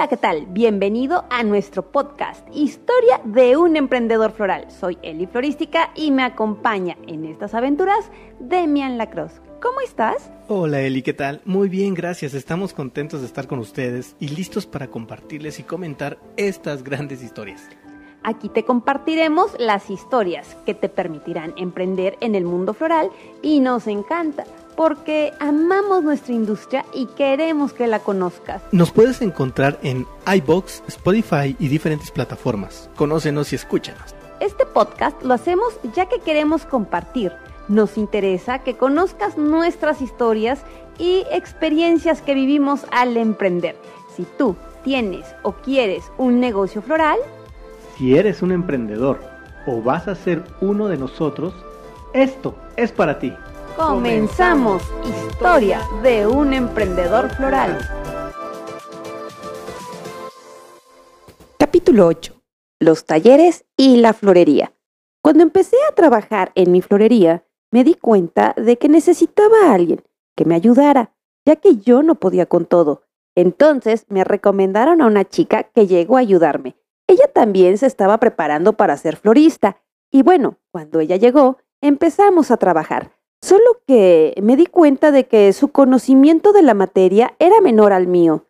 Hola, ¿qué tal? Bienvenido a nuestro podcast Historia de un emprendedor floral. Soy Eli Florística y me acompaña en estas aventuras Demian Lacrosse. ¿Cómo estás? Hola Eli, ¿qué tal? Muy bien, gracias. Estamos contentos de estar con ustedes y listos para compartirles y comentar estas grandes historias. Aquí te compartiremos las historias que te permitirán emprender en el mundo floral y nos encanta porque amamos nuestra industria y queremos que la conozcas. Nos puedes encontrar en iBox, Spotify y diferentes plataformas. Conócenos y escúchanos. Este podcast lo hacemos ya que queremos compartir. Nos interesa que conozcas nuestras historias y experiencias que vivimos al emprender. Si tú tienes o quieres un negocio floral, si eres un emprendedor o vas a ser uno de nosotros, esto es para ti. Comenzamos Historia de un emprendedor floral. Capítulo 8. Los talleres y la florería. Cuando empecé a trabajar en mi florería, me di cuenta de que necesitaba a alguien que me ayudara, ya que yo no podía con todo. Entonces me recomendaron a una chica que llegó a ayudarme. Ella también se estaba preparando para ser florista. Y bueno, cuando ella llegó, empezamos a trabajar. Solo que me di cuenta de que su conocimiento de la materia era menor al mío,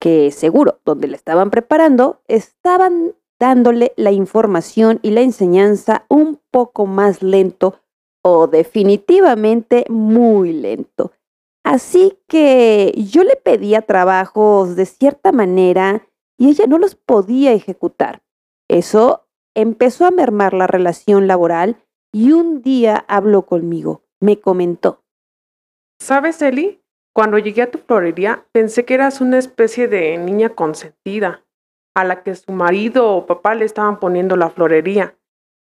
que seguro donde le estaban preparando estaban dándole la información y la enseñanza un poco más lento o definitivamente muy lento. Así que yo le pedía trabajos de cierta manera y ella no los podía ejecutar. Eso empezó a mermar la relación laboral y un día habló conmigo me comentó. ¿Sabes, Eli? Cuando llegué a tu florería pensé que eras una especie de niña consentida, a la que su marido o papá le estaban poniendo la florería.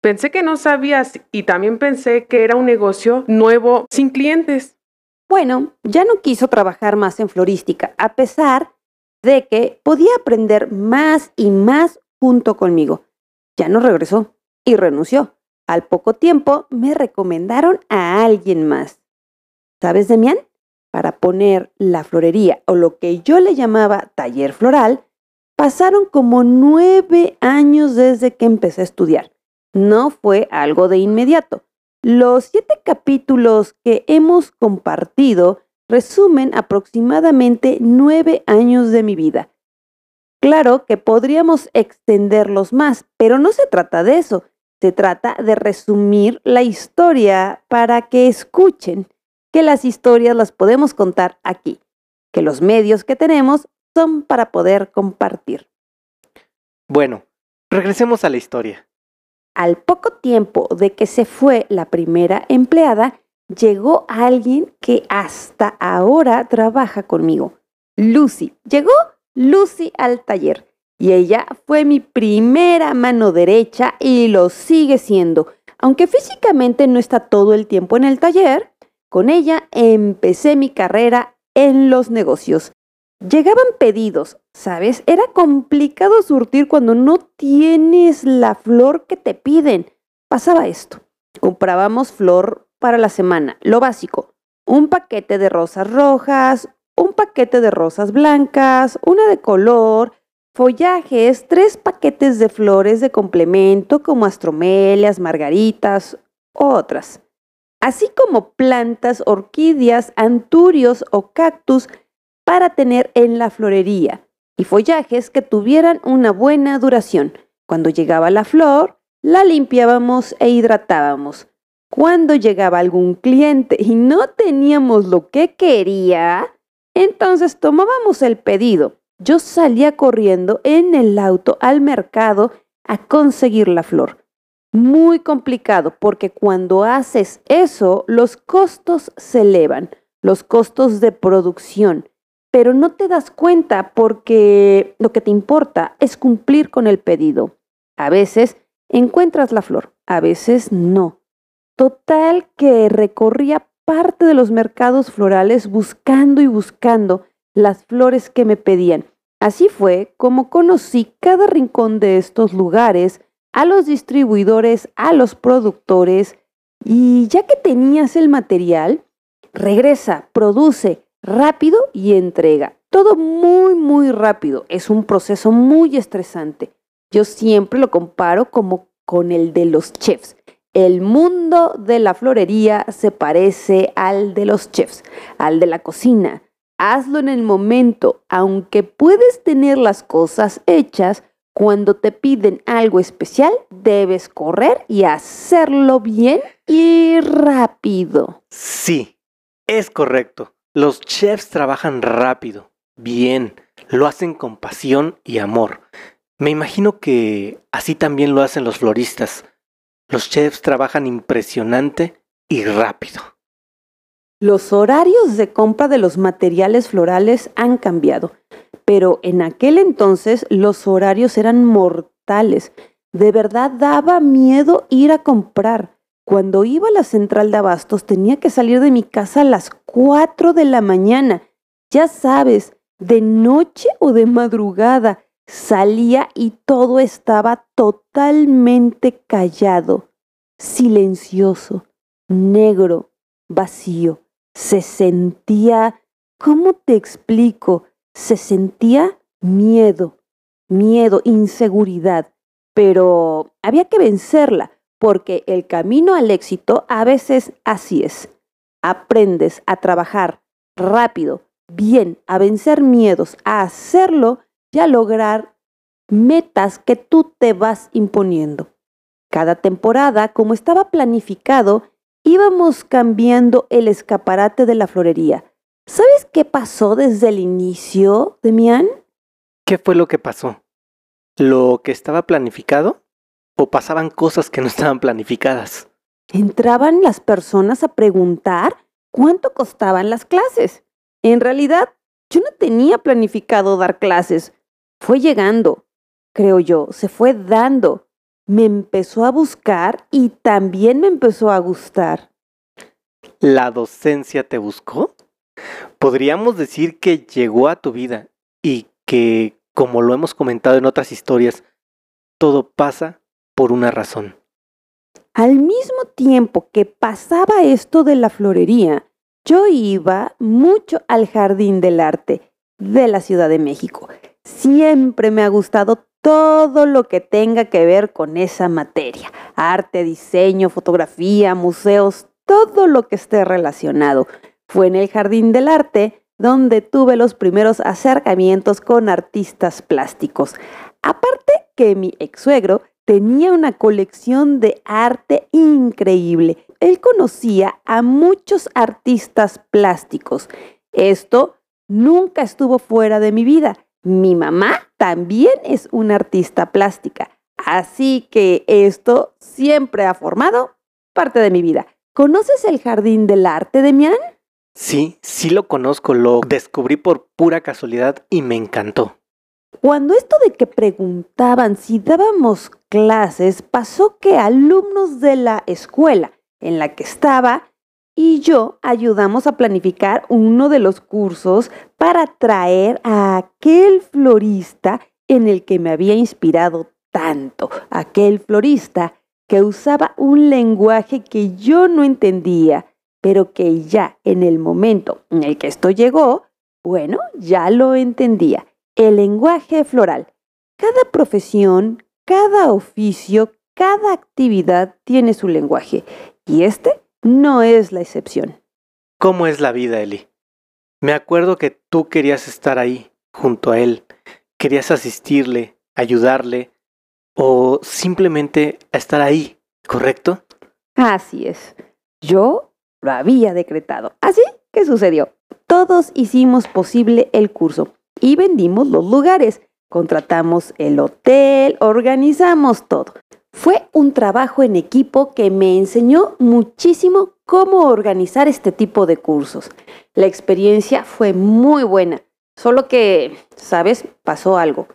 Pensé que no sabías y también pensé que era un negocio nuevo sin clientes. Bueno, ya no quiso trabajar más en florística, a pesar de que podía aprender más y más junto conmigo. Ya no regresó y renunció. Al poco tiempo me recomendaron a alguien más. ¿Sabes, Demian? Para poner la florería o lo que yo le llamaba taller floral, pasaron como nueve años desde que empecé a estudiar. No fue algo de inmediato. Los siete capítulos que hemos compartido resumen aproximadamente nueve años de mi vida. Claro que podríamos extenderlos más, pero no se trata de eso. Se trata de resumir la historia para que escuchen que las historias las podemos contar aquí, que los medios que tenemos son para poder compartir. Bueno, regresemos a la historia. Al poco tiempo de que se fue la primera empleada, llegó alguien que hasta ahora trabaja conmigo. Lucy. Llegó Lucy al taller y ella fue mi primera mano derecha y lo sigue siendo. Aunque físicamente no está todo el tiempo en el taller, con ella empecé mi carrera en los negocios. Llegaban pedidos, ¿sabes? Era complicado surtir cuando no tienes la flor que te piden. Pasaba esto. Comprábamos flor para la semana, lo básico. Un paquete de rosas rojas, un paquete de rosas blancas, una de color, follajes, tres paquetes de flores de complemento como astromelias, margaritas, otras, así como plantas, orquídeas, anturios o cactus para tener en la florería y follajes que tuvieran una buena duración. Cuando llegaba la flor, la limpiábamos e hidratábamos. Cuando llegaba algún cliente y no teníamos lo que quería, entonces tomábamos el pedido yo salía corriendo en el auto al mercado a conseguir la flor. Muy complicado porque cuando haces eso los costos se elevan, los costos de producción, pero no te das cuenta porque lo que te importa es cumplir con el pedido. A veces encuentras la flor, a veces no. Total que recorría parte de los mercados florales buscando y buscando las flores que me pedían. Así fue como conocí cada rincón de estos lugares, a los distribuidores, a los productores, y ya que tenías el material, regresa, produce rápido y entrega. Todo muy, muy rápido. Es un proceso muy estresante. Yo siempre lo comparo como con el de los chefs. El mundo de la florería se parece al de los chefs, al de la cocina. Hazlo en el momento, aunque puedes tener las cosas hechas, cuando te piden algo especial, debes correr y hacerlo bien y rápido. Sí, es correcto. Los chefs trabajan rápido, bien, lo hacen con pasión y amor. Me imagino que así también lo hacen los floristas. Los chefs trabajan impresionante y rápido. Los horarios de compra de los materiales florales han cambiado, pero en aquel entonces los horarios eran mortales. De verdad daba miedo ir a comprar. Cuando iba a la central de abastos tenía que salir de mi casa a las 4 de la mañana. Ya sabes, de noche o de madrugada. Salía y todo estaba totalmente callado, silencioso, negro, vacío se sentía, ¿cómo te explico? Se sentía miedo, miedo, inseguridad, pero había que vencerla, porque el camino al éxito a veces así es. Aprendes a trabajar rápido, bien, a vencer miedos, a hacerlo y a lograr metas que tú te vas imponiendo. Cada temporada, como estaba planificado, íbamos cambiando el escaparate de la florería. ¿Sabes qué pasó desde el inicio, Demián? ¿Qué fue lo que pasó? ¿Lo que estaba planificado? ¿O pasaban cosas que no estaban planificadas? Entraban las personas a preguntar cuánto costaban las clases. En realidad, yo no tenía planificado dar clases. Fue llegando, creo yo, se fue dando me empezó a buscar y también me empezó a gustar. ¿La docencia te buscó? Podríamos decir que llegó a tu vida y que, como lo hemos comentado en otras historias, todo pasa por una razón. Al mismo tiempo que pasaba esto de la florería, yo iba mucho al Jardín del Arte de la Ciudad de México. Siempre me ha gustado todo lo que tenga que ver con esa materia. Arte, diseño, fotografía, museos, todo lo que esté relacionado. Fue en el Jardín del Arte donde tuve los primeros acercamientos con artistas plásticos. Aparte que mi ex suegro tenía una colección de arte increíble. Él conocía a muchos artistas plásticos. Esto nunca estuvo fuera de mi vida mi mamá también es una artista plástica, así que esto siempre ha formado parte de mi vida. ¿Conoces el Jardín del Arte, Demián? Sí, sí lo conozco, lo descubrí por pura casualidad y me encantó. Cuando esto de que preguntaban si dábamos clases, pasó que alumnos de la escuela en la que estaba y yo ayudamos a planificar uno de los cursos para traer a aquel florista en el que me había inspirado tanto, aquel florista que usaba un lenguaje que yo no entendía, pero que ya en el momento en el que esto llegó, bueno, ya lo entendía. El lenguaje floral. Cada profesión, cada oficio, cada actividad tiene su lenguaje y este no es la excepción. ¿Cómo es la vida, Eli? Me acuerdo que tú querías estar ahí, junto a él, querías asistirle, ayudarle o simplemente estar ahí, ¿correcto? Así es. Yo lo había decretado. Así que sucedió. Todos hicimos posible el curso y vendimos los lugares. Contratamos el hotel, organizamos todo. Fue un trabajo en equipo que me enseñó muchísimo cómo organizar este tipo de cursos. La experiencia fue muy buena, solo que, ¿sabes? Pasó algo.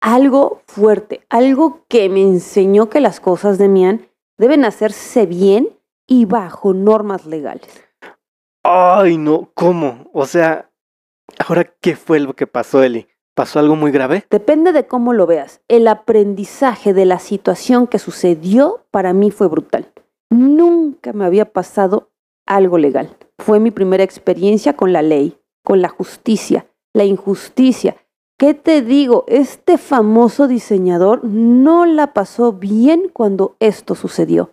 Algo fuerte, algo que me enseñó que las cosas de Mian deben hacerse bien y bajo normas legales. Ay, no, ¿cómo? O sea, ahora, ¿qué fue lo que pasó, Eli? ¿Pasó algo muy grave? Depende de cómo lo veas. El aprendizaje de la situación que sucedió para mí fue brutal. Nunca me había pasado algo legal. Fue mi primera experiencia con la ley, con la justicia. la injusticia. ¿Qué te digo? Este famoso diseñador no la pasó bien cuando esto sucedió.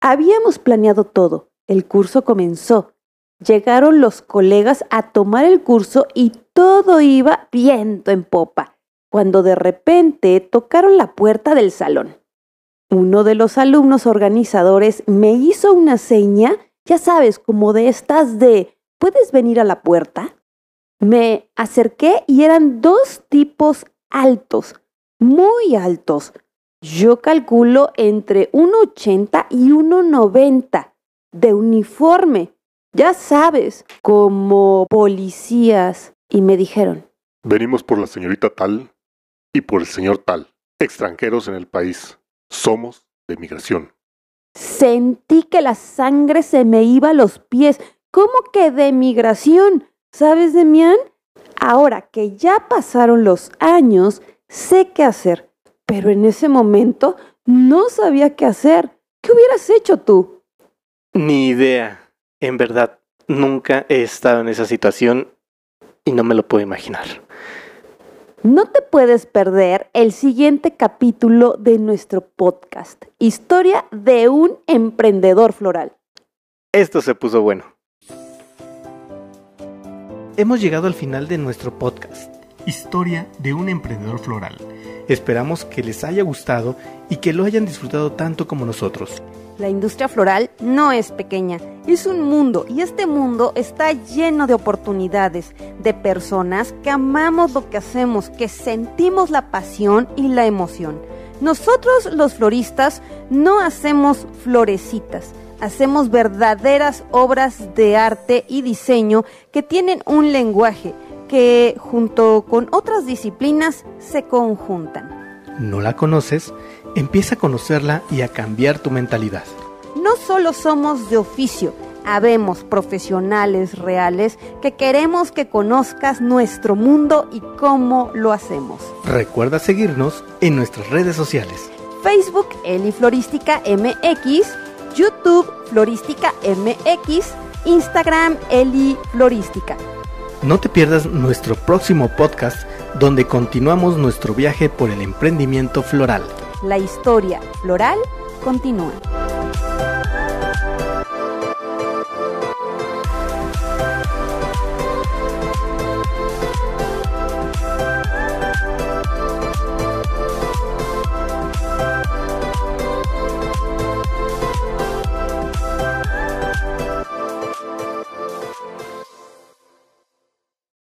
Habíamos planeado todo. El curso comenzó. Llegaron los colegas a tomar el curso y todo iba viento en popa, cuando de repente tocaron la puerta del salón. Uno de los alumnos organizadores me hizo una seña, ya sabes, como de estas de ¿puedes venir a la puerta? Me acerqué y eran dos tipos altos, muy altos. Yo calculo entre 1,80 y 1,90 de uniforme, ya sabes, como policías. Y me dijeron, Venimos por la señorita tal y por el señor tal, extranjeros en el país. Somos de migración. Sentí que la sangre se me iba a los pies. ¿Cómo que de migración? ¿Sabes, Demián? Ahora que ya pasaron los años, sé qué hacer, pero en ese momento no sabía qué hacer. ¿Qué hubieras hecho tú? Ni idea. En verdad, nunca he estado en esa situación y no me lo puedo imaginar. No te puedes perder el siguiente capítulo de nuestro podcast, Historia de un emprendedor floral. Esto se puso bueno. Hemos llegado al final de nuestro podcast, Historia de un emprendedor floral. Esperamos que les haya gustado y que lo hayan disfrutado tanto como nosotros. La industria floral no es pequeña, es un mundo y este mundo está lleno de oportunidades, de personas que amamos lo que hacemos, que sentimos la pasión y la emoción. Nosotros los floristas no hacemos florecitas, hacemos verdaderas obras de arte y diseño que tienen un lenguaje que junto con otras disciplinas se conjuntan. ¿No la conoces? Empieza a conocerla y a cambiar tu mentalidad. No solo somos de oficio, habemos profesionales reales que queremos que conozcas nuestro mundo y cómo lo hacemos. Recuerda seguirnos en nuestras redes sociales. Facebook Eli Florística MX, YouTube Florística MX, Instagram Eli Florística. No te pierdas nuestro próximo podcast donde continuamos nuestro viaje por el emprendimiento floral. La historia floral continúa.